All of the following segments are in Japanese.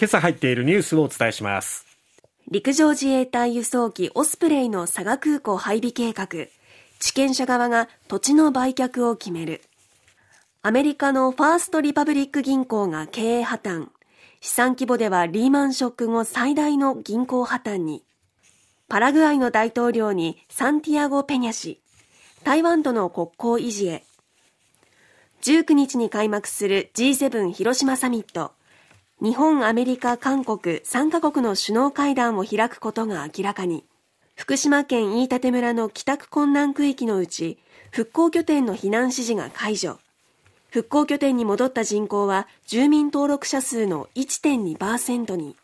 今朝入っているニュースをお伝えします。陸上自衛隊輸送機オスプレイの佐賀空港配備計画。地権者側が土地の売却を決める。アメリカのファーストリパブリック銀行が経営破綻。資産規模ではリーマンショック後最大の銀行破綻に。パラグアイの大統領にサンティアゴ・ペニャ氏。台湾との国交維持へ。19日に開幕する G7 広島サミット。日本、アメリカ、韓国3カ国の首脳会談を開くことが明らかに。福島県飯舘村の帰宅困難区域のうち、復興拠点の避難指示が解除。復興拠点に戻った人口は住民登録者数の1.2%に。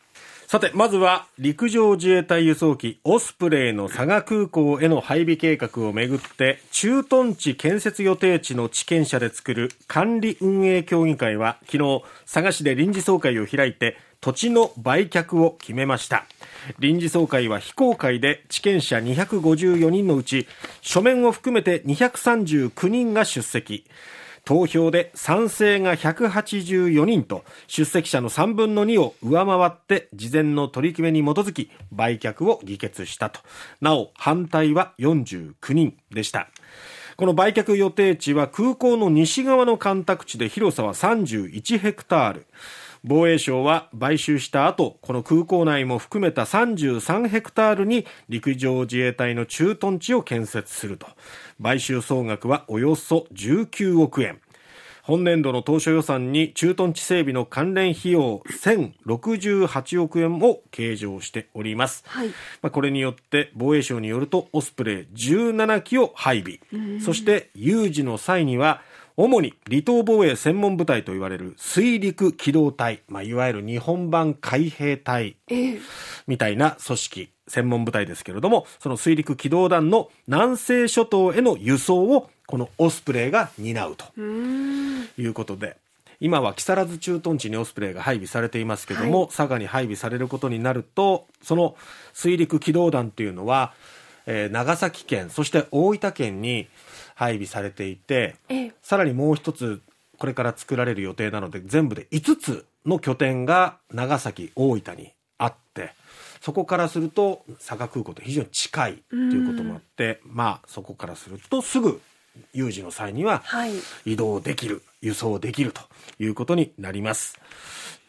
さて、まずは陸上自衛隊輸送機オスプレイの佐賀空港への配備計画をめぐって駐屯地建設予定地の地権者で作る管理運営協議会は昨日佐賀市で臨時総会を開いて土地の売却を決めました。臨時総会は非公開で地権者254人のうち書面を含めて239人が出席。投票で賛成が184人と出席者の3分の2を上回って事前の取り決めに基づき売却を議決したと。なお反対は49人でした。この売却予定地は空港の西側の干拓地で広さは31ヘクタール。防衛省は買収した後、この空港内も含めた33ヘクタールに陸上自衛隊の駐屯地を建設すると。買収総額はおよそ19億円。本年度の当初予算に駐屯地整備の関連費用1068億円を計上しております、はい、まあ、これによって防衛省によるとオスプレイ17機を配備そして有事の際には主に離島防衛専門部隊と言われる水陸機動隊、まあ、いわゆる日本版海兵隊みたいな組織、専門部隊ですけれども、その水陸機動団の南西諸島への輸送をこのオスプレイが担うということで、今は木更津駐屯地にオスプレイが配備されていますけども、はい、佐賀に配備されることになると、その水陸機動団というのは、えー、長崎県、そして大分県に配備されていて、さらにもう一つこれから作られる予定なので全部で5つの拠点が長崎大分にあってそこからすると佐賀空港と非常に近いということもあって、まあそこからするとすぐ有事の際には移動できる、はい、輸送できるということになります。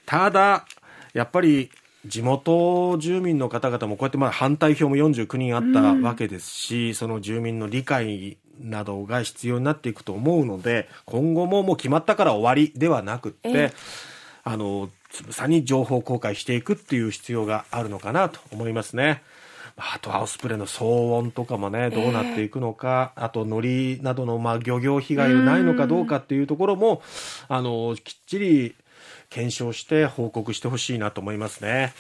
ただやっぱり地元住民の方々もこうやってまあ反対票も49人あったわけですし、その住民の理解などが必要になっていくと思うので今後ももう決まったから終わりではなくってあのつぶさに情報公開していくっていう必要があるのかなと思いますね。あとはオスプレイの騒音とかもねどうなっていくのか、えー、あと海苔などのまあ漁業被害がないのかどうかっていうところもあのきっちり検証して報告してほしいなと思いますね。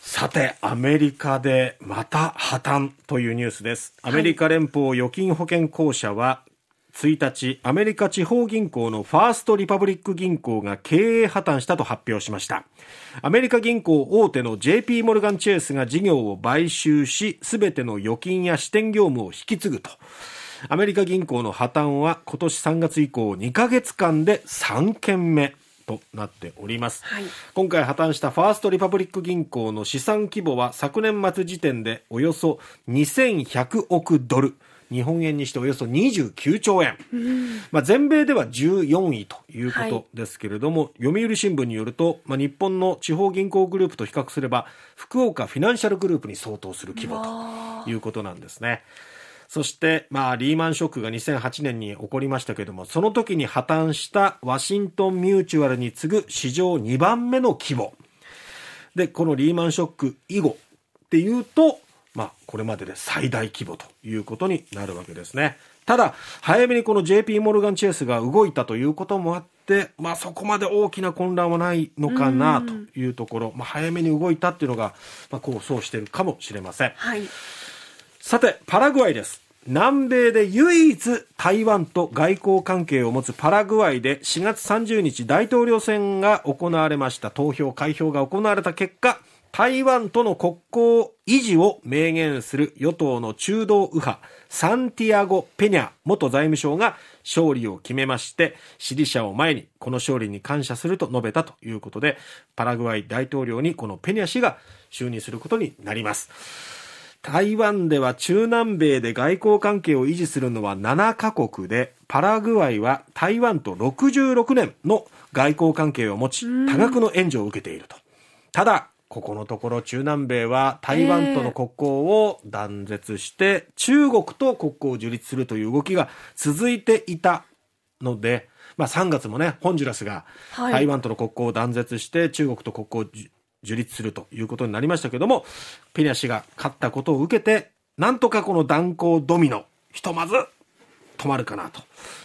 さて、アメリカでまた破綻というニュースです。アメリカ連邦預金保険公社は、1日、アメリカ地方銀行のファーストリパブリック銀行が経営破綻したと発表しました。アメリカ銀行大手の JP モルガンチェイスが事業を買収し、すべての預金や支店業務を引き継ぐと。アメリカ銀行の破綻は今年3月以降2ヶ月間で3件目。となっております、はい、今回破綻したファーストリパブリック銀行の資産規模は昨年末時点でおよそ2100億ドル。日本円にしておよそ29兆円、まあ、全米では14位ということですけれども、はい、読売新聞によると、まあ、日本の地方銀行グループと比較すれば福岡フィナンシャルグループに相当する規模ということなんですね。そして、まあ、リーマンショックが2008年に起こりましたけれども、その時に破綻したワシントンミューチュアルに次ぐ史上2番目の規模。で、このリーマンショック以後っていうと、まあ、これまでで最大規模ということになるわけですね。ただ、早めにこの JP モルガン・チェイスが動いたということもあって、まあ、そこまで大きな混乱はないのかなというところ、まあ、早めに動いたっていうのが、まあ、こうそうしているかもしれません。はいさて、パラグアイです。南米で唯一台湾と外交関係を持つパラグアイで4月30日大統領選が行われました投票開票が行われた結果台湾との国交維持を明言する与党の中道右派サンティアゴ・ペニャ元財務省が勝利を決めまして支持者を前にこの勝利に感謝すると述べたということでパラグアイ大統領にこのペニャ氏が就任することになります台湾では中南米で外交関係を維持するのは7カ国でパラグアイは台湾と66年の外交関係を持ち多額の援助を受けていると。ただここのところ中南米は台湾との国交を断絶して中国と国交を樹立するという動きが続いていたので、まあ、3月もねホンジュラスが台湾との国交を断絶して中国と国交を樹立するということになりましたけどもペニャ氏が勝ったことを受けてなんとかこの断交ドミノひとまず止まるかなと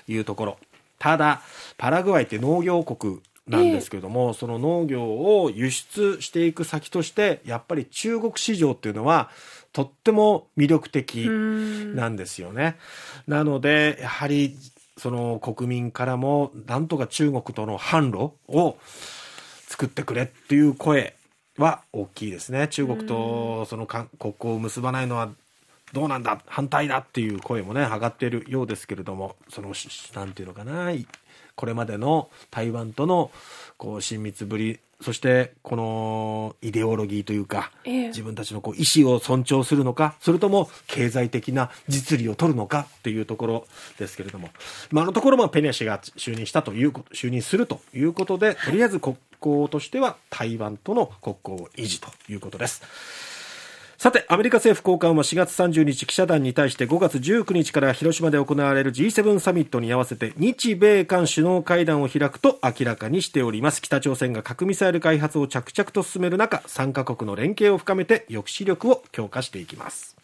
いうところ。ただパラグアイって農業国なんですけども、えー、その農業を輸出していく先としてやっぱり中国市場っていうのはとっても魅力的なんですよね。なのでやはりその国民からもなんとか中国との販路を作ってくれっていう声は大きいですね。中国とその国交を結ばないのはどうなんだ反対だっていう声もね上がっているようですけれどもそのなんていうのかなこれまでの台湾とのこう親密ぶりそしてこのイデオロギーというか、ええ、自分たちのこう意思を尊重するのかそれとも経済的な実利を取るのかというところですけれども、まあ、あのところもペニャ氏が就任したということ就任するということでとりあえず国交としては台湾との国交維持ということです。さて、アメリカ政府高官は4月30日記者団に対して5月19日から広島で行われる G7 サミットに合わせて日米韓首脳会談を開くと明らかにしております。北朝鮮が核ミサイル開発を着々と進める中、3カ国の連携を深めて抑止力を強化していきます。